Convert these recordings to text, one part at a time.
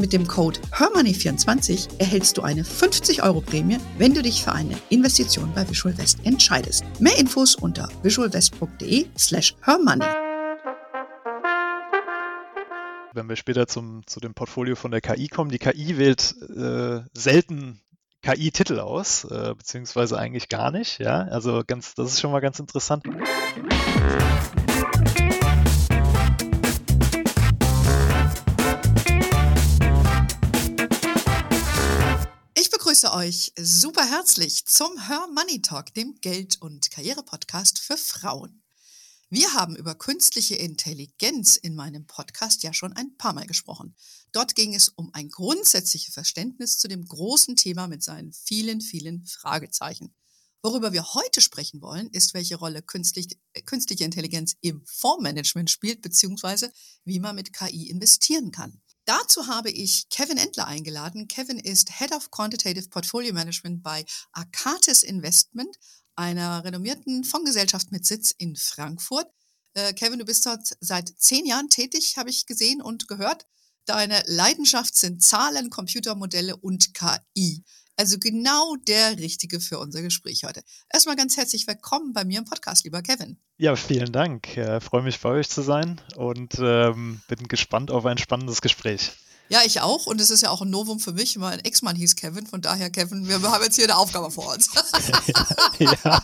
Mit dem Code HERMONEY24 erhältst du eine 50 Euro Prämie, wenn du dich für eine Investition bei Visual West entscheidest. Mehr Infos unter visualwest.de slash hermoney. Wenn wir später zum, zu dem Portfolio von der KI kommen, die KI wählt äh, selten KI-Titel aus, äh, beziehungsweise eigentlich gar nicht. Ja, also ganz, das ist schon mal ganz interessant. Begrüße euch super herzlich zum Her Money Talk, dem Geld- und Karriere-Podcast für Frauen. Wir haben über künstliche Intelligenz in meinem Podcast ja schon ein paar Mal gesprochen. Dort ging es um ein grundsätzliches Verständnis zu dem großen Thema mit seinen vielen, vielen Fragezeichen. Worüber wir heute sprechen wollen, ist, welche Rolle künstlich, künstliche Intelligenz im Fondsmanagement spielt, beziehungsweise wie man mit KI investieren kann. Dazu habe ich Kevin Endler eingeladen. Kevin ist Head of Quantitative Portfolio Management bei Arcatis Investment, einer renommierten Fondsgesellschaft mit Sitz in Frankfurt. Äh, Kevin, du bist dort seit zehn Jahren tätig, habe ich gesehen und gehört. Deine Leidenschaft sind Zahlen, Computermodelle und KI. Also genau der Richtige für unser Gespräch heute. Erstmal ganz herzlich willkommen bei mir im Podcast, lieber Kevin. Ja, vielen Dank. Ich freue mich bei euch zu sein und ähm, bin gespannt auf ein spannendes Gespräch. Ja, ich auch. Und es ist ja auch ein Novum für mich. Mein Ex-Mann hieß Kevin. Von daher, Kevin, wir haben jetzt hier eine Aufgabe vor uns. ja, ja,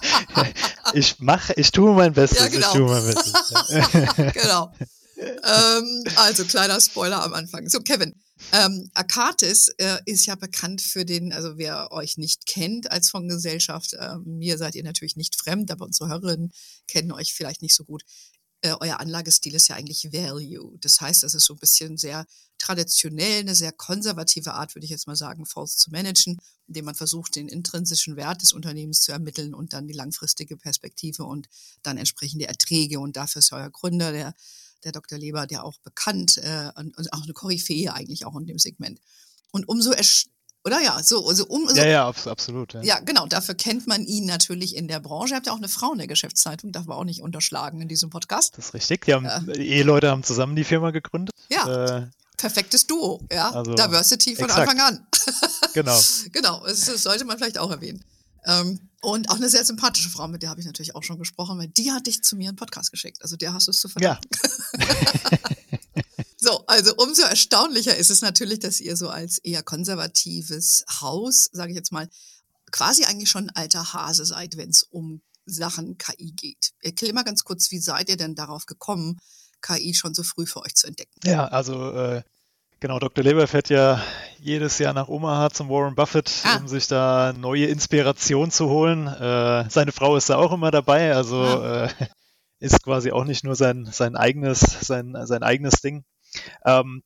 ich mache, ich tue mein Bestes. Ja, genau. Ich tue mein Bestes. genau. ähm, also, kleiner Spoiler am Anfang. So, Kevin, ähm, Akatis äh, ist ja bekannt für den, also wer euch nicht kennt als Fondsgesellschaft, äh, mir seid ihr natürlich nicht fremd, aber unsere Hörerinnen kennen euch vielleicht nicht so gut. Äh, euer Anlagestil ist ja eigentlich Value. Das heißt, es ist so ein bisschen sehr traditionell, eine sehr konservative Art, würde ich jetzt mal sagen, Fonds zu managen, indem man versucht, den intrinsischen Wert des Unternehmens zu ermitteln und dann die langfristige Perspektive und dann entsprechende Erträge. Und dafür ist euer Gründer, der der Dr. Leber, der auch bekannt äh, und, und auch eine Koryphäe eigentlich auch in dem Segment. Und umso oder ja, so, also um. Ja, ja, absolut. Ja. ja. genau. Dafür kennt man ihn natürlich in der Branche. Ihr habt ja auch eine Frau in der Geschäftszeitung, darf man auch nicht unterschlagen in diesem Podcast. Das ist richtig. Die, haben, äh, Eheleute haben zusammen die Firma gegründet. Ja. Äh, perfektes Duo, ja. Also, Diversity von exakt. Anfang an. genau. genau, das, das, sollte man vielleicht auch erwähnen. Ähm, und auch eine sehr sympathische Frau, mit der habe ich natürlich auch schon gesprochen, weil die hat dich zu mir einen Podcast geschickt. Also der hast du es zu verdanken. Ja. so, also umso erstaunlicher ist es natürlich, dass ihr so als eher konservatives Haus, sage ich jetzt mal, quasi eigentlich schon ein alter Hase seid, wenn es um Sachen KI geht. Erklär mal ganz kurz, wie seid ihr denn darauf gekommen, KI schon so früh für euch zu entdecken? Ja, also äh, Genau, Dr. Leber fährt ja jedes Jahr nach Omaha zum Warren Buffett, ah. um sich da neue Inspiration zu holen. Äh, seine Frau ist da auch immer dabei, also ah. äh, ist quasi auch nicht nur sein, sein eigenes, sein, sein eigenes Ding. Ähm,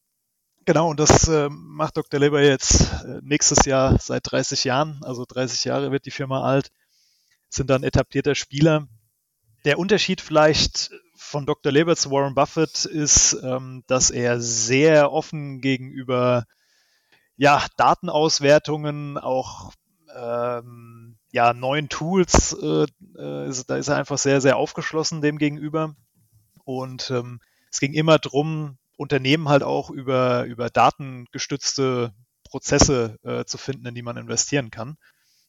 genau, und das äh, macht Dr. Leber jetzt äh, nächstes Jahr seit 30 Jahren, also 30 Jahre wird die Firma alt, sind dann etablierter Spieler. Der Unterschied vielleicht von Dr. Leber zu Warren Buffett ist, ähm, dass er sehr offen gegenüber ja, Datenauswertungen, auch ähm, ja, neuen Tools, äh, äh, ist, da ist er einfach sehr, sehr aufgeschlossen dem gegenüber. Und ähm, es ging immer darum, Unternehmen halt auch über, über datengestützte Prozesse äh, zu finden, in die man investieren kann.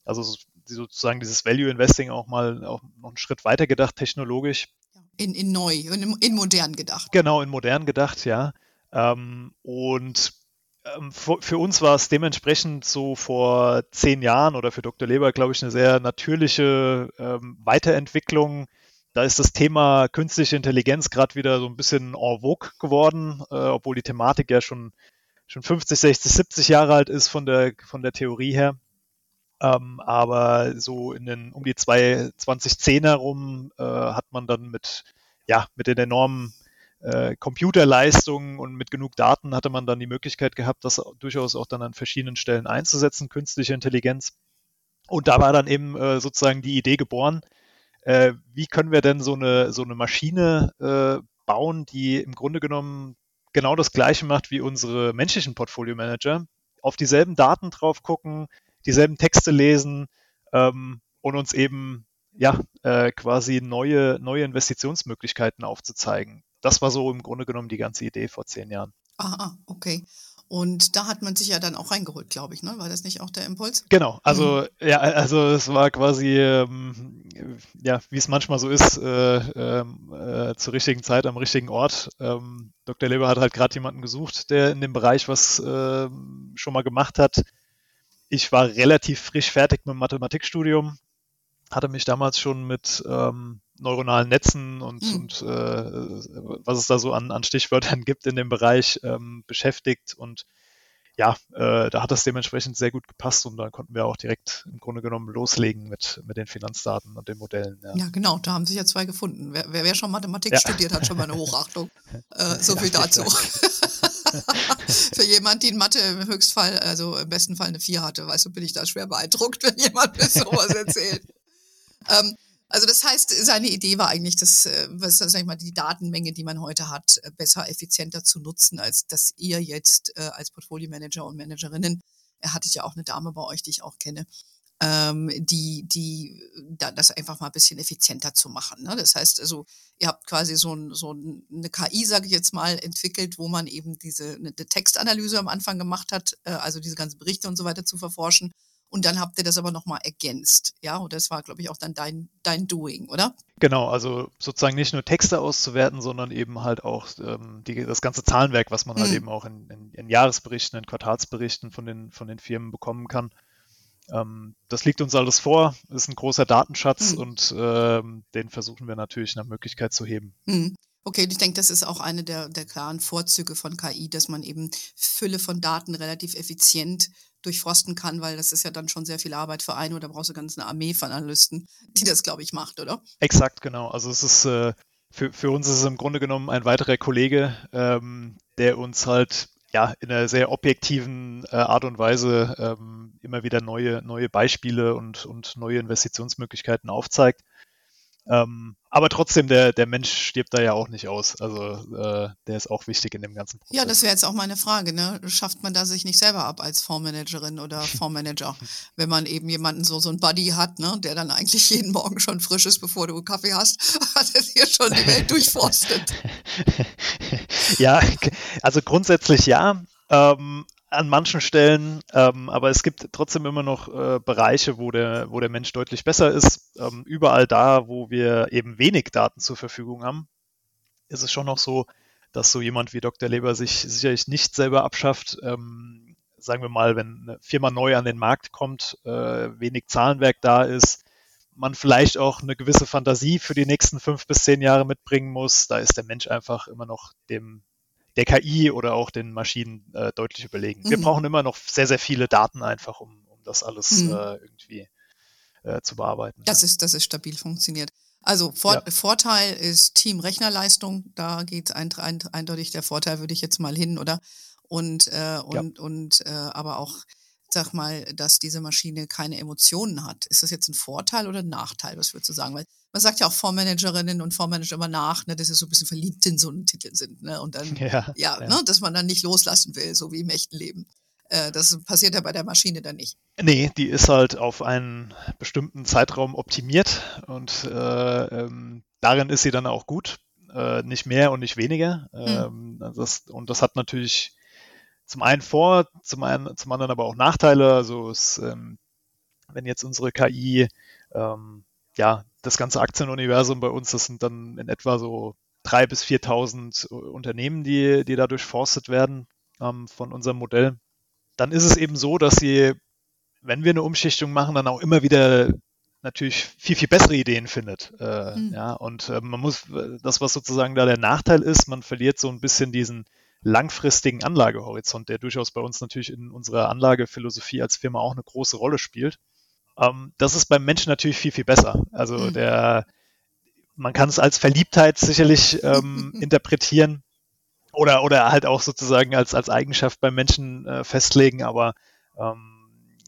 Also sozusagen dieses Value Investing auch mal auch noch einen Schritt weiter gedacht, technologisch. In, in neu, in, in modern gedacht. Genau, in modern gedacht, ja. Ähm, und ähm, für, für, uns war es dementsprechend so vor zehn Jahren oder für Dr. Leber, glaube ich, eine sehr natürliche ähm, Weiterentwicklung. Da ist das Thema künstliche Intelligenz gerade wieder so ein bisschen en vogue geworden, äh, obwohl die Thematik ja schon, schon 50, 60, 70 Jahre alt ist von der, von der Theorie her. Ähm, aber so in den um die 2010 herum äh, hat man dann mit, ja, mit den enormen äh, Computerleistungen und mit genug Daten hatte man dann die Möglichkeit gehabt, das durchaus auch dann an verschiedenen Stellen einzusetzen, künstliche Intelligenz. Und da war dann eben äh, sozusagen die Idee geboren, äh, wie können wir denn so eine, so eine Maschine äh, bauen, die im Grunde genommen genau das Gleiche macht wie unsere menschlichen Portfolio Manager, auf dieselben Daten drauf gucken, dieselben Texte lesen ähm, und uns eben ja äh, quasi neue, neue Investitionsmöglichkeiten aufzuzeigen. Das war so im Grunde genommen die ganze Idee vor zehn Jahren. Aha, okay. Und da hat man sich ja dann auch reingeholt, glaube ich, ne? War das nicht auch der Impuls? Genau, also mhm. ja, also es war quasi, ähm, ja, wie es manchmal so ist, äh, äh, zur richtigen Zeit am richtigen Ort. Ähm, Dr. Leber hat halt gerade jemanden gesucht, der in dem Bereich was äh, schon mal gemacht hat. Ich war relativ frisch fertig mit dem Mathematikstudium, hatte mich damals schon mit ähm, neuronalen Netzen und, mhm. und äh, was es da so an, an Stichwörtern gibt in dem Bereich ähm, beschäftigt. Und ja, äh, da hat das dementsprechend sehr gut gepasst und da konnten wir auch direkt im Grunde genommen loslegen mit, mit den Finanzdaten und den Modellen. Ja, ja genau, da haben sich ja zwei gefunden. Wer, wer schon Mathematik ja. studiert, hat schon mal eine Hochachtung. Äh, so viel dazu. Für jemand, die in Mathe im Höchstfall, also im besten Fall eine 4 hatte, weißt du, bin ich da schwer beeindruckt, wenn jemand mir sowas erzählt. Ähm, also das heißt, seine Idee war eigentlich, dass, äh, was sag ich mal, die Datenmenge, die man heute hat, äh, besser, effizienter zu nutzen, als dass ihr jetzt äh, als Portfolio-Manager und Managerinnen, er hatte ja auch eine Dame bei euch, die ich auch kenne, ähm, die, die da, das einfach mal ein bisschen effizienter zu machen. Ne? Das heißt also, ihr habt quasi so, ein, so eine KI, sage ich jetzt mal, entwickelt, wo man eben diese eine Textanalyse am Anfang gemacht hat, äh, also diese ganzen Berichte und so weiter zu verforschen und dann habt ihr das aber nochmal ergänzt. Ja, und das war, glaube ich, auch dann dein, dein Doing, oder? Genau, also sozusagen nicht nur Texte auszuwerten, sondern eben halt auch ähm, die, das ganze Zahlenwerk, was man halt mhm. halt eben auch in, in, in, Jahresberichten, in Quartalsberichten von den, von den Firmen bekommen kann. Ähm, das liegt uns alles vor, ist ein großer Datenschatz mhm. und ähm, den versuchen wir natürlich nach Möglichkeit zu heben. Mhm. Okay, ich denke, das ist auch eine der, der klaren Vorzüge von KI, dass man eben Fülle von Daten relativ effizient durchforsten kann, weil das ist ja dann schon sehr viel Arbeit für einen oder brauchst du ganz eine Armee von Analysten, die das, glaube ich, macht, oder? Exakt, genau. Also es ist äh, für, für uns ist es im Grunde genommen ein weiterer Kollege, ähm, der uns halt ja in einer sehr objektiven äh, Art und Weise ähm, immer wieder neue, neue Beispiele und, und neue Investitionsmöglichkeiten aufzeigt. Ähm, aber trotzdem, der, der Mensch stirbt da ja auch nicht aus. Also äh, der ist auch wichtig in dem ganzen Prozess. Ja, das wäre jetzt auch meine Frage. Ne? Schafft man da sich nicht selber ab als Fondsmanagerin oder Fondsmanager, wenn man eben jemanden so, so ein Buddy hat, ne? der dann eigentlich jeden Morgen schon frisch ist, bevor du Kaffee hast, hat er hier schon die Welt durchforstet. ja, also grundsätzlich ja. Ähm, an manchen Stellen, ähm, aber es gibt trotzdem immer noch äh, Bereiche, wo der, wo der Mensch deutlich besser ist. Ähm, überall da, wo wir eben wenig Daten zur Verfügung haben, ist es schon noch so, dass so jemand wie Dr. Leber sich sicherlich nicht selber abschafft. Ähm, sagen wir mal, wenn eine Firma neu an den Markt kommt, äh, wenig Zahlenwerk da ist, man vielleicht auch eine gewisse Fantasie für die nächsten fünf bis zehn Jahre mitbringen muss, da ist der Mensch einfach immer noch dem der KI oder auch den Maschinen äh, deutlich überlegen. Mhm. Wir brauchen immer noch sehr, sehr viele Daten einfach, um, um das alles mhm. äh, irgendwie äh, zu bearbeiten. Das ist, dass es stabil funktioniert. Also Vor ja. Vorteil ist Team Rechnerleistung, da geht ein, ein, eindeutig der Vorteil, würde ich jetzt mal hin, oder? Und, äh, und, ja. und äh, aber auch sag mal, dass diese Maschine keine Emotionen hat. Ist das jetzt ein Vorteil oder ein Nachteil, was würdest du sagen? Weil man sagt ja auch Fondsmanagerinnen und Fondsmanager immer nach, ne, dass sie so ein bisschen verliebt in so einen Titel sind, ne? Und dann, ja, ja, ja. Ne, dass man dann nicht loslassen will, so wie im echten Leben. Äh, das passiert ja bei der Maschine dann nicht. Nee, die ist halt auf einen bestimmten Zeitraum optimiert und äh, ähm, darin ist sie dann auch gut. Äh, nicht mehr und nicht weniger. Hm. Ähm, das, und das hat natürlich zum einen Vor, zum, einen, zum anderen aber auch Nachteile. Also es, ähm, wenn jetzt unsere KI, ähm, ja, das ganze Aktienuniversum bei uns, das sind dann in etwa so 3.000 bis 4.000 Unternehmen, die, die da durchforstet werden ähm, von unserem Modell. Dann ist es eben so, dass sie, wenn wir eine Umschichtung machen, dann auch immer wieder natürlich viel, viel bessere Ideen findet. Äh, mhm. Ja, und äh, man muss, das, was sozusagen da der Nachteil ist, man verliert so ein bisschen diesen, langfristigen Anlagehorizont, der durchaus bei uns natürlich in unserer Anlagephilosophie als Firma auch eine große Rolle spielt. Ähm, das ist beim Menschen natürlich viel, viel besser. Also mhm. der, man kann es als Verliebtheit sicherlich ähm, interpretieren oder, oder halt auch sozusagen als, als Eigenschaft beim Menschen äh, festlegen, aber ähm,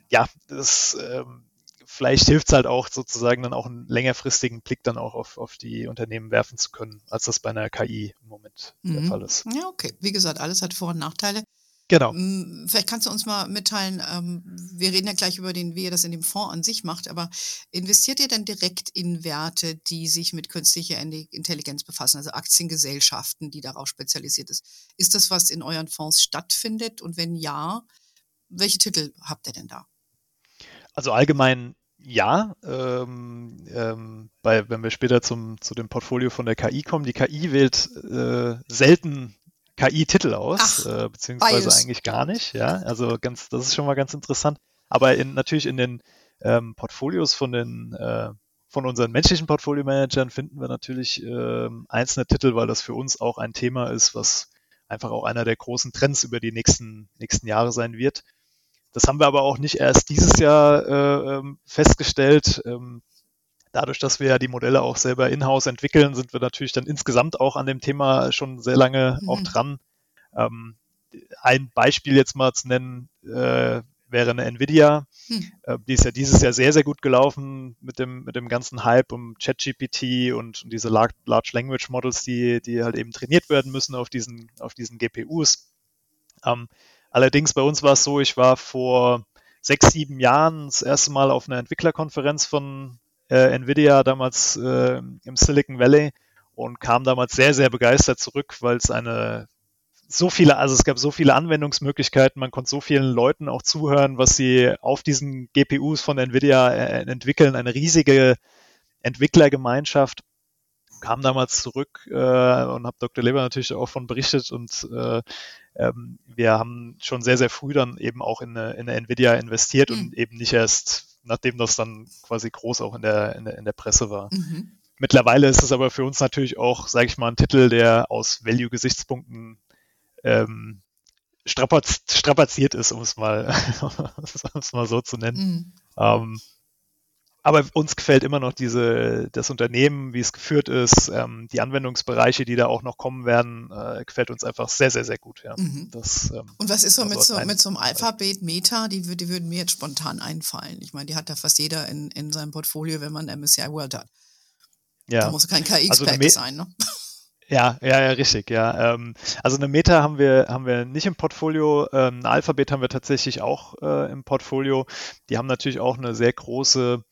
ja, das ähm, vielleicht hilft es halt auch sozusagen dann auch einen längerfristigen Blick dann auch auf, auf die Unternehmen werfen zu können, als das bei einer KI im Moment mhm. der Fall ist. Ja, okay. Wie gesagt, alles hat Vor- und Nachteile. Genau. Mm, vielleicht kannst du uns mal mitteilen, ähm, wir reden ja gleich über den, wie ihr das in dem Fonds an sich macht, aber investiert ihr denn direkt in Werte, die sich mit künstlicher Intelligenz befassen, also Aktiengesellschaften, die darauf spezialisiert ist? Ist das, was in euren Fonds stattfindet? Und wenn ja, welche Titel habt ihr denn da? Also allgemein ja, ähm, ähm, bei, wenn wir später zum, zu dem Portfolio von der KI kommen, die KI wählt äh, selten KI-Titel aus, Ach, äh, beziehungsweise bias. eigentlich gar nicht. Ja, also ganz, das ist schon mal ganz interessant. Aber in, natürlich in den ähm, Portfolios von den äh, von unseren menschlichen Portfolio-Managern finden wir natürlich äh, einzelne Titel, weil das für uns auch ein Thema ist, was einfach auch einer der großen Trends über die nächsten, nächsten Jahre sein wird. Das haben wir aber auch nicht erst dieses Jahr äh, ähm, festgestellt. Ähm, dadurch, dass wir ja die Modelle auch selber in-house entwickeln, sind wir natürlich dann insgesamt auch an dem Thema schon sehr lange mhm. auch dran. Ähm, ein Beispiel jetzt mal zu nennen, äh, wäre eine Nvidia. Hm. Äh, die ist ja dieses Jahr sehr, sehr gut gelaufen mit dem, mit dem ganzen Hype um ChatGPT und, und diese Large, Large Language Models, die, die halt eben trainiert werden müssen auf diesen, auf diesen GPUs. Ähm, allerdings bei uns war es so, ich war vor sechs, sieben Jahren das erste Mal auf einer Entwicklerkonferenz von, äh, Nvidia damals äh, im Silicon Valley und kam damals sehr, sehr begeistert zurück, weil es eine so viele, also es gab so viele Anwendungsmöglichkeiten, man konnte so vielen Leuten auch zuhören, was sie auf diesen GPUs von Nvidia äh, entwickeln, eine riesige Entwicklergemeinschaft kam damals zurück äh, und habe Dr. Leber natürlich auch von berichtet und äh, ähm, wir haben schon sehr, sehr früh dann eben auch in eine, in eine Nvidia investiert mhm. und eben nicht erst nachdem das dann quasi groß auch in der, in der, in der Presse war. Mhm. Mittlerweile ist es aber für uns natürlich auch, sage ich mal, ein Titel, der aus Value-Gesichtspunkten ähm, strapaz strapaziert ist, um es mal, um es mal so zu nennen. Mhm. Ähm, aber uns gefällt immer noch diese, das Unternehmen, wie es geführt ist, ähm, die Anwendungsbereiche, die da auch noch kommen werden, äh, gefällt uns einfach sehr, sehr, sehr gut. Ja. Mhm. Das, ähm, Und was ist so mit, so mit so einem Alphabet Meta? Die, die würden mir jetzt spontan einfallen. Ich meine, die hat da fast jeder in, in seinem Portfolio, wenn man MSCI World hat. Ja. Da muss kein KX-Pack also sein, ne? Ja, ja, ja, richtig, ja. Ähm, also eine Meta haben wir, haben wir nicht im Portfolio, ähm, ein Alphabet haben wir tatsächlich auch äh, im Portfolio. Die haben natürlich auch eine sehr große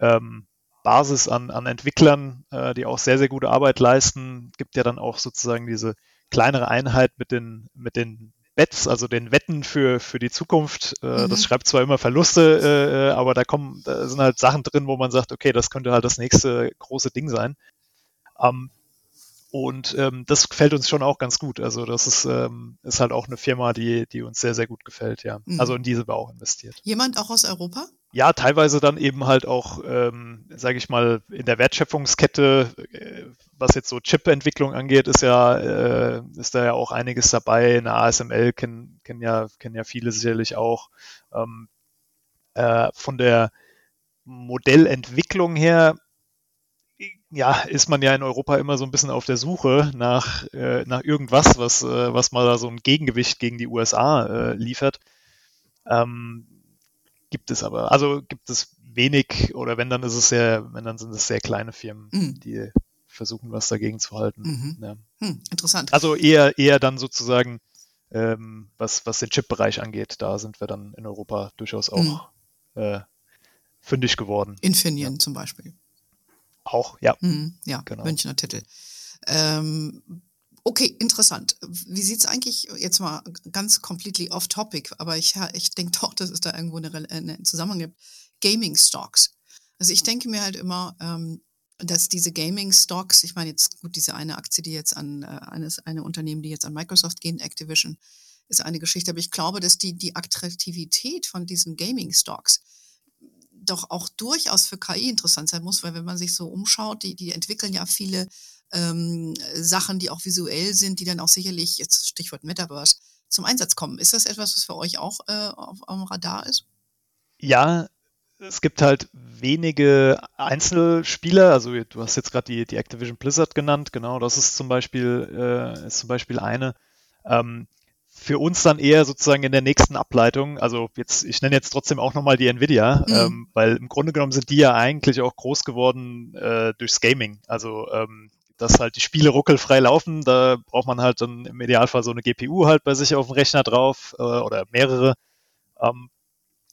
ähm, Basis an, an Entwicklern, äh, die auch sehr, sehr gute Arbeit leisten. Gibt ja dann auch sozusagen diese kleinere Einheit mit den, mit den Bets, also den Wetten für, für die Zukunft. Äh, mhm. Das schreibt zwar immer Verluste, äh, äh, aber da kommen, da sind halt Sachen drin, wo man sagt, okay, das könnte halt das nächste große Ding sein. Ähm, und ähm, das gefällt uns schon auch ganz gut. Also das ist, ähm, ist halt auch eine Firma, die, die uns sehr, sehr gut gefällt, ja. Mhm. Also in diese wir auch investiert. Jemand auch aus Europa? Ja, teilweise dann eben halt auch, ähm, sage ich mal, in der Wertschöpfungskette, äh, was jetzt so Chip-Entwicklung angeht, ist ja, äh, ist da ja auch einiges dabei. Eine ASML kennen, kennen ja, kennen ja viele sicherlich auch. Ähm, äh, von der Modellentwicklung her ja, ist man ja in Europa immer so ein bisschen auf der Suche nach, äh, nach irgendwas, was, äh, was mal da so ein Gegengewicht gegen die USA äh, liefert. Ähm, gibt es aber, also gibt es wenig oder wenn dann ist es sehr, wenn dann sind es sehr kleine Firmen, mhm. die versuchen, was dagegen zu halten. Mhm. Ja. Hm, interessant. Also eher, eher dann sozusagen, ähm, was, was den Chip-Bereich angeht, da sind wir dann in Europa durchaus auch mhm. äh, fündig geworden. Infineon ja. zum Beispiel. Auch, ja. Mhm, ja, genau. Münchner Titel. Ähm, okay, interessant. Wie sieht es eigentlich, jetzt mal ganz completely off topic, aber ich, ich denke doch, dass es da irgendwo eine, eine Zusammenhang gibt. Gaming Stocks. Also ich denke mir halt immer, ähm, dass diese Gaming Stocks, ich meine jetzt gut, diese eine Aktie, die jetzt an äh, eines eine Unternehmen, die jetzt an Microsoft gehen, Activision, ist eine Geschichte, aber ich glaube, dass die die Attraktivität von diesen Gaming Stocks doch auch durchaus für KI interessant sein muss, weil wenn man sich so umschaut, die, die entwickeln ja viele ähm, Sachen, die auch visuell sind, die dann auch sicherlich, jetzt Stichwort Metaverse, zum Einsatz kommen. Ist das etwas, was für euch auch äh, auf, auf dem Radar ist? Ja, es gibt halt wenige Einzelspieler, also du hast jetzt gerade die, die Activision Blizzard genannt, genau, das ist zum Beispiel, äh, ist zum Beispiel eine. Ähm, für uns dann eher sozusagen in der nächsten Ableitung, also jetzt, ich nenne jetzt trotzdem auch nochmal die Nvidia, mhm. ähm, weil im Grunde genommen sind die ja eigentlich auch groß geworden äh, durchs Gaming. Also ähm, dass halt die Spiele ruckelfrei laufen, da braucht man halt dann im Idealfall so eine GPU halt bei sich auf dem Rechner drauf äh, oder mehrere. Ähm,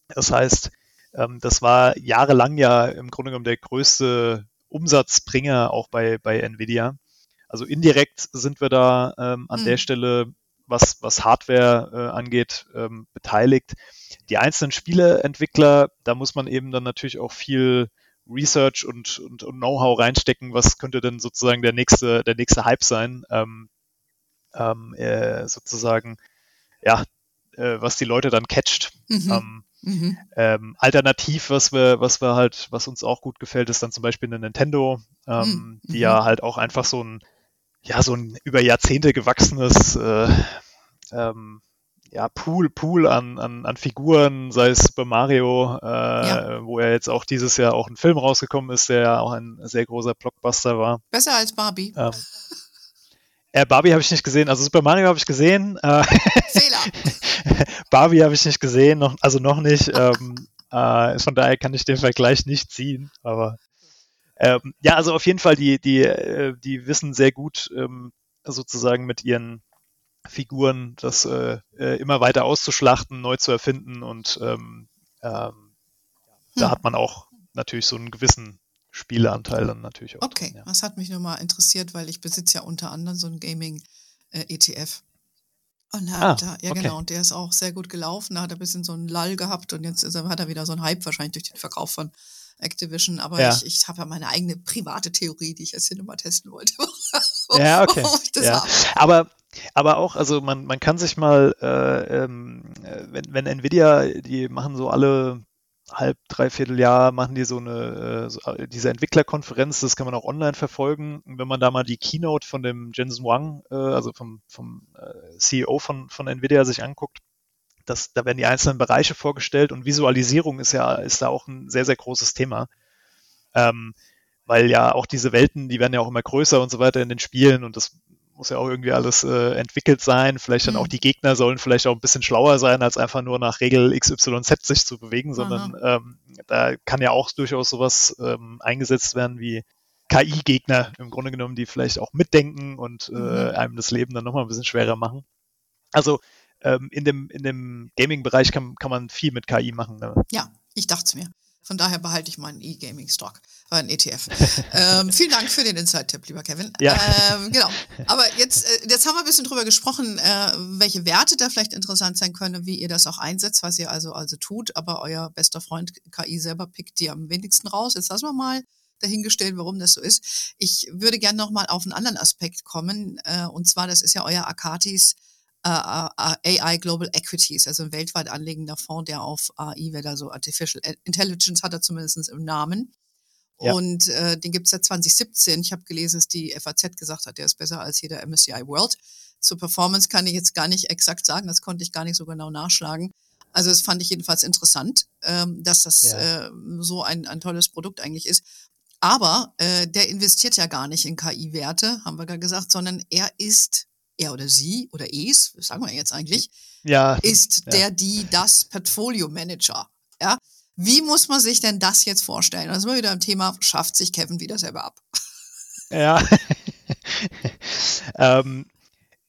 das heißt, ähm, das war jahrelang ja im Grunde genommen der größte Umsatzbringer auch bei, bei Nvidia. Also indirekt sind wir da ähm, an mhm. der Stelle was, was Hardware äh, angeht, ähm, beteiligt. Die einzelnen Spieleentwickler, da muss man eben dann natürlich auch viel Research und, und, und Know-how reinstecken, was könnte denn sozusagen der nächste, der nächste Hype sein, ähm, ähm, äh, sozusagen, ja, äh, was die Leute dann catcht. Mhm. Ähm, mhm. Ähm, alternativ, was wir, was wir halt, was uns auch gut gefällt, ist dann zum Beispiel eine Nintendo, ähm, mhm. die ja halt auch einfach so ein ja, so ein über Jahrzehnte gewachsenes äh, ähm, ja, Pool, Pool an, an, an Figuren, sei es bei Mario, äh, ja. wo ja jetzt auch dieses Jahr auch ein Film rausgekommen ist, der ja auch ein sehr großer Blockbuster war. Besser als Barbie. Ähm, äh, Barbie habe ich nicht gesehen, also Super Mario habe ich gesehen. Äh, Fehler. Barbie habe ich nicht gesehen, noch, also noch nicht. Ähm, äh, von daher kann ich den Vergleich nicht ziehen, aber ähm, ja, also auf jeden Fall, die, die, äh, die wissen sehr gut ähm, sozusagen mit ihren Figuren das äh, äh, immer weiter auszuschlachten, neu zu erfinden und ähm, ähm, da hm. hat man auch natürlich so einen gewissen Spieleanteil dann natürlich auch. Okay, drin, ja. das hat mich nur mal interessiert, weil ich besitze ja unter anderem so einen Gaming-ETF. Äh, und hat ah, da, ja okay. genau, und der ist auch sehr gut gelaufen, da hat er ein bisschen so einen Lull gehabt und jetzt er, hat er wieder so einen Hype wahrscheinlich durch den Verkauf von Activision, aber ja. ich, ich habe ja meine eigene private Theorie, die ich jetzt hier nochmal testen wollte. ja, okay. ja. Aber, aber auch, also man, man kann sich mal, äh, ähm, wenn, wenn Nvidia, die machen so alle halb, dreiviertel Jahr machen die so eine, äh, so, äh, diese Entwicklerkonferenz, das kann man auch online verfolgen. wenn man da mal die Keynote von dem Jensen Wang, äh, also vom, vom äh, CEO von, von Nvidia sich anguckt, das, da werden die einzelnen Bereiche vorgestellt und Visualisierung ist ja, ist da auch ein sehr, sehr großes Thema. Ähm, weil ja auch diese Welten, die werden ja auch immer größer und so weiter in den Spielen und das muss ja auch irgendwie alles äh, entwickelt sein. Vielleicht dann mhm. auch die Gegner sollen vielleicht auch ein bisschen schlauer sein, als einfach nur nach Regel XYZ sich zu bewegen, sondern ähm, da kann ja auch durchaus sowas ähm, eingesetzt werden wie KI-Gegner im Grunde genommen, die vielleicht auch mitdenken und äh, mhm. einem das Leben dann nochmal ein bisschen schwerer machen. Also ähm, in dem, in dem Gaming-Bereich kann, kann man viel mit KI machen. Ne? Ja, ich dachte es mir. Von daher behalte ich meinen E-Gaming-Stock, äh, ein ETF. ähm, vielen Dank für den Insight-Tipp, lieber Kevin. Ja. Ähm, genau. Aber jetzt, äh, jetzt haben wir ein bisschen drüber gesprochen, äh, welche Werte da vielleicht interessant sein können, wie ihr das auch einsetzt, was ihr also, also tut. Aber euer bester Freund KI selber pickt die am wenigsten raus. Jetzt lassen wir mal dahingestellt, warum das so ist. Ich würde gerne nochmal auf einen anderen Aspekt kommen. Äh, und zwar, das ist ja euer Akatis AI Global Equities, also ein weltweit anlegender Fonds, der auf AI, wird also Artificial Intelligence hat er zumindest im Namen. Ja. Und äh, den gibt es seit 2017. Ich habe gelesen, dass die FAZ gesagt hat, der ist besser als jeder MSCI World. Zur Performance kann ich jetzt gar nicht exakt sagen, das konnte ich gar nicht so genau nachschlagen. Also das fand ich jedenfalls interessant, ähm, dass das ja. äh, so ein, ein tolles Produkt eigentlich ist. Aber äh, der investiert ja gar nicht in KI-Werte, haben wir gerade gesagt, sondern er ist er oder sie oder es, sagen wir jetzt eigentlich, ja, ist ja. der, die, das Portfolio Manager. Ja? Wie muss man sich denn das jetzt vorstellen? Da sind wir wieder im Thema, schafft sich Kevin wieder selber ab? Ja. ähm,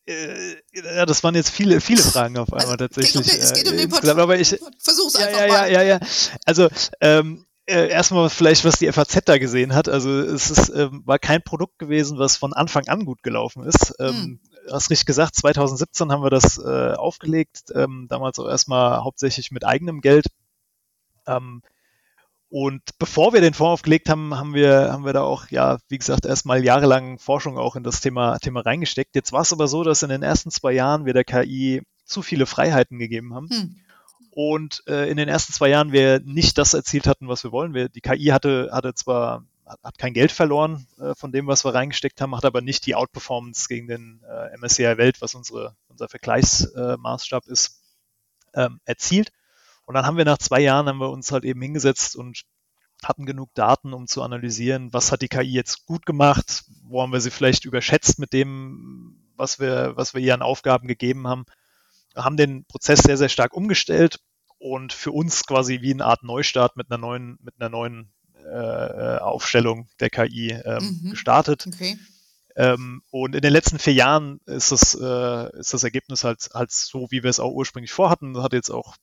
äh, ja, das waren jetzt viele, viele Fragen auf einmal also, tatsächlich. Es geht um den, es geht um den Portfolio. Aber ich, Versuch's ja, einfach ja, mal. Ja, ja, ja. Also, ähm, äh, erstmal vielleicht, was die FAZ da gesehen hat. Also es ist, ähm, war kein Produkt gewesen, was von Anfang an gut gelaufen ist. Ähm, hm hast richtig gesagt, 2017 haben wir das äh, aufgelegt, ähm, damals auch erstmal hauptsächlich mit eigenem Geld. Ähm, und bevor wir den Fonds aufgelegt haben, haben wir, haben wir da auch, ja, wie gesagt, erstmal jahrelang Forschung auch in das Thema, Thema reingesteckt. Jetzt war es aber so, dass in den ersten zwei Jahren wir der KI zu viele Freiheiten gegeben haben. Hm. Und äh, in den ersten zwei Jahren wir nicht das erzielt hatten, was wir wollen. Wir, die KI hatte, hatte zwar hat kein Geld verloren äh, von dem, was wir reingesteckt haben, hat aber nicht die Outperformance gegen den äh, MSCI Welt, was unsere, unser Vergleichsmaßstab äh, ist, ähm, erzielt. Und dann haben wir nach zwei Jahren haben wir uns halt eben hingesetzt und hatten genug Daten, um zu analysieren, was hat die KI jetzt gut gemacht, wo haben wir sie vielleicht überschätzt mit dem, was wir, was wir ihr an Aufgaben gegeben haben haben den Prozess sehr, sehr stark umgestellt und für uns quasi wie eine Art Neustart mit einer neuen, mit einer neuen äh, Aufstellung der KI ähm, mhm. gestartet. Okay. Ähm, und in den letzten vier Jahren ist das, äh, ist das Ergebnis halt, halt so, wie wir es auch ursprünglich vorhatten. Hat jetzt auch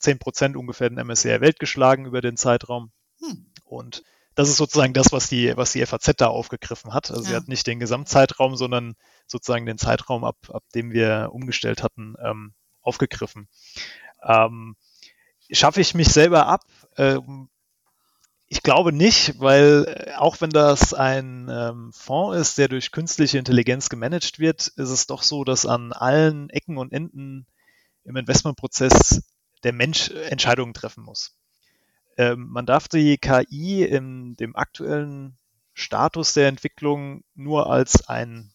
10% ungefähr den MSCI Welt geschlagen über den Zeitraum. Hm. Und das ist sozusagen das, was die, was die FAZ da aufgegriffen hat. Also ja. sie hat nicht den Gesamtzeitraum, sondern sozusagen den Zeitraum, ab, ab dem wir umgestellt hatten, ähm, aufgegriffen. Ähm, schaffe ich mich selber ab? Ähm, ich glaube nicht, weil äh, auch wenn das ein ähm, Fonds ist, der durch künstliche Intelligenz gemanagt wird, ist es doch so, dass an allen Ecken und Enden im Investmentprozess der Mensch Entscheidungen treffen muss. Ähm, man darf die KI in dem aktuellen Status der Entwicklung nur als ein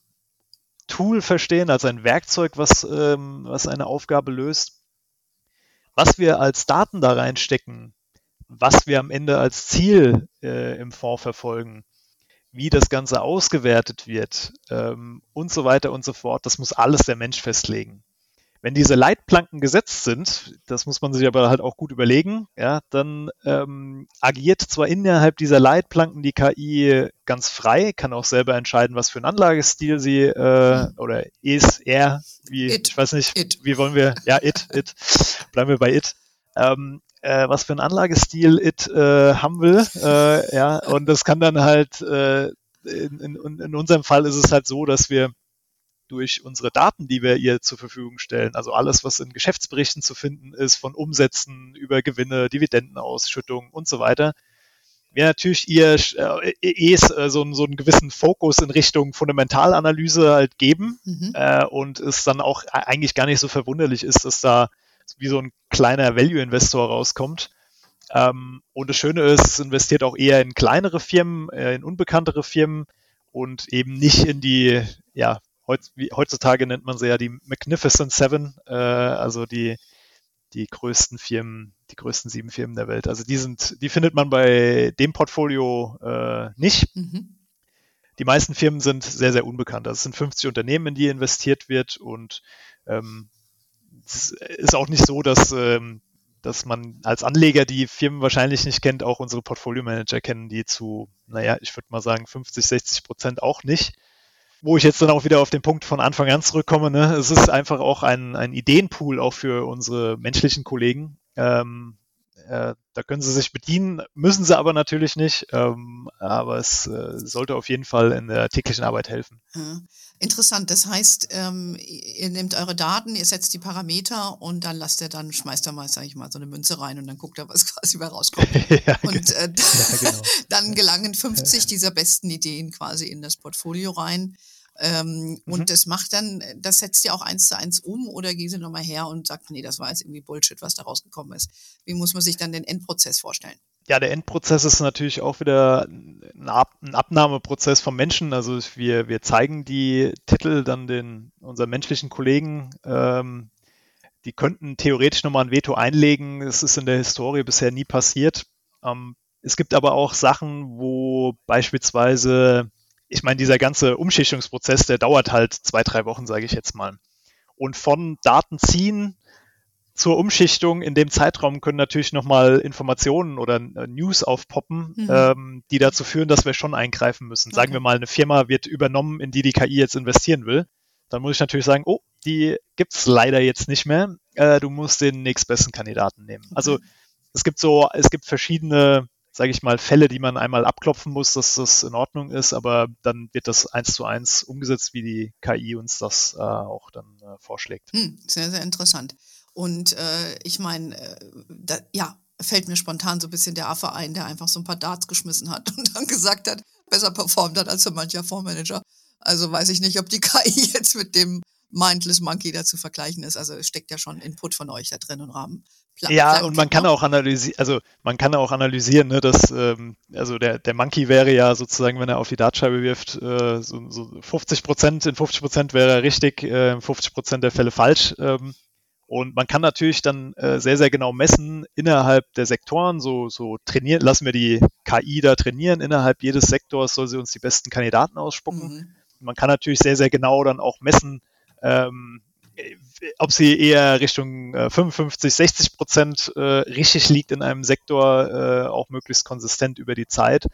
Tool verstehen, als ein Werkzeug, was, ähm, was eine Aufgabe löst. Was wir als Daten da reinstecken, was wir am Ende als Ziel äh, im Fonds verfolgen, wie das Ganze ausgewertet wird ähm, und so weiter und so fort, das muss alles der Mensch festlegen. Wenn diese Leitplanken gesetzt sind, das muss man sich aber halt auch gut überlegen, ja, dann ähm, agiert zwar innerhalb dieser Leitplanken die KI ganz frei, kann auch selber entscheiden, was für einen Anlagestil sie äh, oder ist er, wie it. ich weiß nicht, it. wie wollen wir, ja, it, it, bleiben wir bei it. Ähm, äh, was für einen Anlagestil it äh, haben will, äh, ja, und das kann dann halt äh, in, in, in unserem Fall ist es halt so, dass wir durch unsere Daten, die wir ihr zur Verfügung stellen, also alles, was in Geschäftsberichten zu finden ist, von Umsätzen über Gewinne, Dividendenausschüttungen und so weiter, wir natürlich ihr äh, eh äh, so, so einen gewissen Fokus in Richtung Fundamentalanalyse halt geben mhm. äh, und es dann auch e-, eigentlich gar nicht so verwunderlich ist, dass da wie so ein kleiner Value-Investor rauskommt. Ähm, und das Schöne ist, es investiert auch eher in kleinere Firmen, äh, in unbekanntere Firmen und eben nicht in die ja, heutzutage nennt man sie ja die Magnificent Seven, äh, also die, die größten Firmen, die größten sieben Firmen der Welt. Also die sind, die findet man bei dem Portfolio äh, nicht. Mhm. Die meisten Firmen sind sehr, sehr unbekannt. Also es sind 50 Unternehmen, in die investiert wird und ähm, ist auch nicht so, dass, ähm, dass man als Anleger die Firmen wahrscheinlich nicht kennt, auch unsere Portfolio-Manager kennen die zu, naja, ich würde mal sagen 50, 60 Prozent auch nicht wo ich jetzt dann auch wieder auf den Punkt von Anfang an zurückkomme, ne? es ist einfach auch ein, ein Ideenpool auch für unsere menschlichen Kollegen. Ähm, äh, da können sie sich bedienen, müssen sie aber natürlich nicht. Ähm, aber es äh, sollte auf jeden Fall in der täglichen Arbeit helfen. Ja. Interessant. Das heißt, ähm, ihr nehmt eure Daten, ihr setzt die Parameter und dann lasst ihr dann, schmeißt da mal, sag ich mal, so eine Münze rein und dann guckt er, was quasi bei rauskommt. ja, und äh, ja, genau. dann gelangen 50 dieser besten Ideen quasi in das Portfolio rein. Ähm, mhm. Und das macht dann, das setzt ja auch eins zu eins um oder geht sie nochmal her und sagt, nee, das war jetzt irgendwie Bullshit, was da rausgekommen ist. Wie muss man sich dann den Endprozess vorstellen? Ja, der Endprozess ist natürlich auch wieder ein, Ab ein Abnahmeprozess vom Menschen. Also wir, wir zeigen die Titel dann den unseren menschlichen Kollegen. Ähm, die könnten theoretisch nochmal ein Veto einlegen. Es ist in der Historie bisher nie passiert. Ähm, es gibt aber auch Sachen, wo beispielsweise ich meine, dieser ganze Umschichtungsprozess, der dauert halt zwei, drei Wochen, sage ich jetzt mal. Und von Daten ziehen zur Umschichtung in dem Zeitraum können natürlich nochmal Informationen oder äh, News aufpoppen, mhm. ähm, die dazu führen, dass wir schon eingreifen müssen. Sagen wir mal, eine Firma wird übernommen, in die die KI jetzt investieren will. Dann muss ich natürlich sagen, oh, die gibt's leider jetzt nicht mehr. Äh, du musst den nächstbesten Kandidaten nehmen. Also es gibt so, es gibt verschiedene sage ich mal, Fälle, die man einmal abklopfen muss, dass das in Ordnung ist, aber dann wird das eins zu eins umgesetzt, wie die KI uns das äh, auch dann äh, vorschlägt. Hm, sehr, sehr interessant. Und äh, ich meine, äh, ja, fällt mir spontan so ein bisschen der Affe ein, der einfach so ein paar Darts geschmissen hat und dann gesagt hat, besser performt hat als so mancher Fondsmanager. Also weiß ich nicht, ob die KI jetzt mit dem Mindless Monkey da zu vergleichen ist. Also steckt ja schon Input von euch da drin im Rahmen. Plan, ja, Plan, und man kann auch analysieren, also man kann auch analysieren, ne, dass ähm, also der, der Monkey wäre ja sozusagen, wenn er auf die Dartscheibe wirft, äh, so, so 50 Prozent, in 50 Prozent wäre er richtig, äh, in 50 Prozent der Fälle falsch. Ähm, und man kann natürlich dann äh, sehr, sehr genau messen innerhalb der Sektoren, so, so trainieren, lassen wir die KI da trainieren, innerhalb jedes Sektors soll sie uns die besten Kandidaten ausspucken. Mhm. Man kann natürlich sehr, sehr genau dann auch messen, ähm, ob sie eher Richtung äh, 55, 60 Prozent äh, richtig liegt in einem Sektor, äh, auch möglichst konsistent über die Zeit,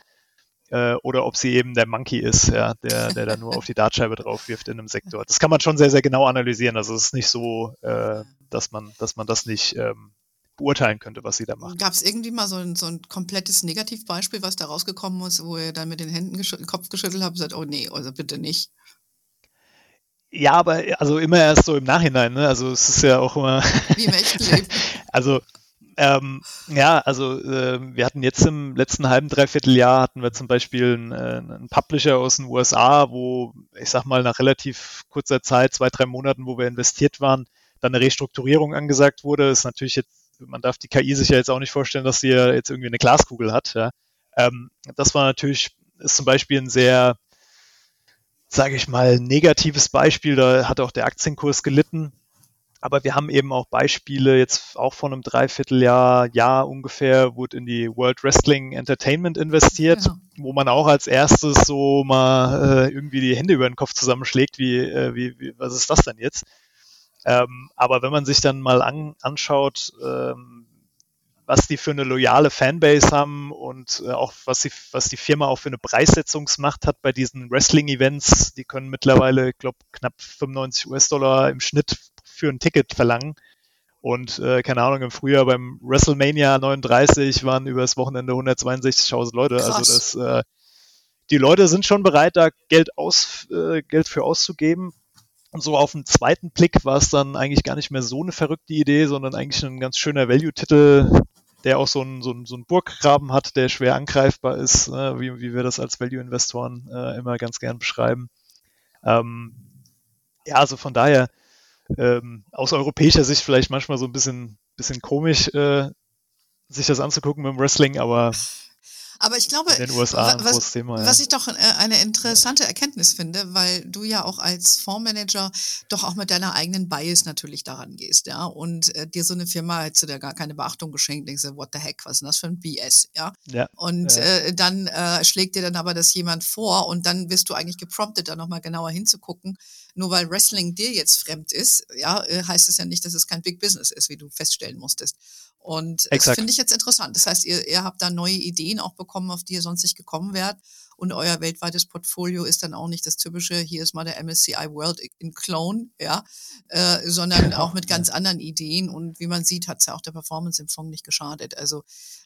äh, oder ob sie eben der Monkey ist, ja, der, der da nur auf die Dartscheibe drauf wirft in einem Sektor. Das kann man schon sehr, sehr genau analysieren. Also es ist nicht so, äh, dass man, dass man das nicht ähm, beurteilen könnte, was sie da macht. Gab es irgendwie mal so ein, so ein komplettes Negativbeispiel, was da rausgekommen ist, wo ihr dann mit den Händen gesch Kopf geschüttelt habt und sagt, oh nee, also bitte nicht? Ja, aber also immer erst so im Nachhinein, ne? Also es ist ja auch immer. Wie im echten Leben. also ähm, ja, also äh, wir hatten jetzt im letzten halben, dreiviertel Jahr hatten wir zum Beispiel einen, äh, einen Publisher aus den USA, wo ich sag mal nach relativ kurzer Zeit, zwei, drei Monaten, wo wir investiert waren, dann eine Restrukturierung angesagt wurde. ist natürlich jetzt, man darf die KI sich ja jetzt auch nicht vorstellen, dass sie ja jetzt irgendwie eine Glaskugel hat. Ja. Ähm, das war natürlich, ist zum Beispiel ein sehr, sage ich mal, negatives Beispiel. Da hat auch der Aktienkurs gelitten. Aber wir haben eben auch Beispiele, jetzt auch von einem Dreivierteljahr, Jahr ungefähr, wurde in die World Wrestling Entertainment investiert, ja. wo man auch als erstes so mal äh, irgendwie die Hände über den Kopf zusammenschlägt, wie, äh, wie, wie was ist das denn jetzt? Ähm, aber wenn man sich dann mal an, anschaut, ähm, was die für eine loyale Fanbase haben und äh, auch was, sie, was die Firma auch für eine Preissetzungsmacht hat bei diesen Wrestling-Events. Die können mittlerweile, ich glaube, knapp 95 US-Dollar im Schnitt für ein Ticket verlangen. Und äh, keine Ahnung, im Frühjahr beim WrestleMania 39 waren übers Wochenende 162.000 Leute. Also Krass. Also das, äh, die Leute sind schon bereit, da Geld, aus, äh, Geld für auszugeben. Und so auf den zweiten Blick war es dann eigentlich gar nicht mehr so eine verrückte Idee, sondern eigentlich ein ganz schöner Value-Titel, der auch so einen so so ein Burggraben hat, der schwer angreifbar ist, äh, wie, wie wir das als Value-Investoren äh, immer ganz gern beschreiben. Ähm, ja, also von daher, ähm, aus europäischer Sicht vielleicht manchmal so ein bisschen, bisschen komisch, äh, sich das anzugucken mit dem Wrestling, aber aber ich glaube, in den USA was, Thema, ja. was ich doch äh, eine interessante Erkenntnis finde, weil du ja auch als Fondsmanager doch auch mit deiner eigenen Bias natürlich daran gehst, ja, und äh, dir so eine Firma hättest du dir gar keine Beachtung geschenkt, denkst du, what the heck, was ist denn das für ein BS, ja? ja und ja. Äh, dann äh, schlägt dir dann aber das jemand vor und dann wirst du eigentlich gepromptet, da nochmal genauer hinzugucken. Nur weil Wrestling dir jetzt fremd ist, ja, äh, heißt es ja nicht, dass es kein Big Business ist, wie du feststellen musstest. Und Exakt. das finde ich jetzt interessant. Das heißt, ihr, ihr habt da neue Ideen auch bekommen, auf die ihr sonst nicht gekommen wärt. Und euer weltweites Portfolio ist dann auch nicht das typische, hier ist mal der MSCI World in Clone, ja, äh, sondern genau. auch mit ganz anderen Ideen. Und wie man sieht, hat es ja auch der Performance im Fonds nicht geschadet. Also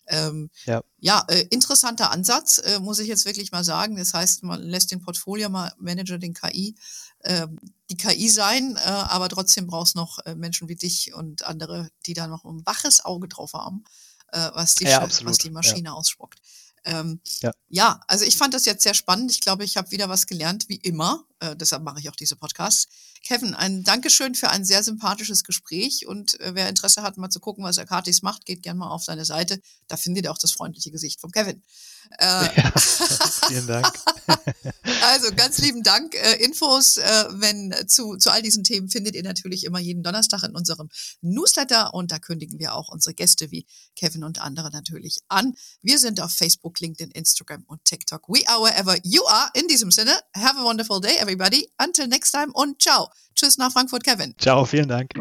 ähm, ja, ja äh, interessanter Ansatz, äh, muss ich jetzt wirklich mal sagen. Das heißt, man lässt den Portfolio-Manager, den KI, äh, die KI sein, äh, aber trotzdem brauchst noch äh, Menschen wie dich und andere, die da noch ein waches Auge drauf haben, äh, was, die, ja, was die Maschine ja. ausspuckt. Ähm, ja. ja. also ich fand das jetzt sehr spannend. Ich glaube, ich habe wieder was gelernt, wie immer. Äh, deshalb mache ich auch diese Podcasts. Kevin, ein Dankeschön für ein sehr sympathisches Gespräch. Und äh, wer Interesse hat, mal zu gucken, was Akatis macht, geht gerne mal auf seine Seite. Da findet ihr auch das freundliche Gesicht von Kevin. Äh, ja, vielen Dank. also ganz lieben Dank. Äh, Infos äh, wenn, zu, zu all diesen Themen findet ihr natürlich immer jeden Donnerstag in unserem Newsletter. Und da kündigen wir auch unsere Gäste wie Kevin und andere natürlich an. Wir sind auf Facebook, LinkedIn, Instagram und TikTok. We are wherever you are. In diesem Sinne, have a wonderful day, everybody. Until next time und ciao. Tschüss nach Frankfurt, Kevin. Ciao, vielen Dank.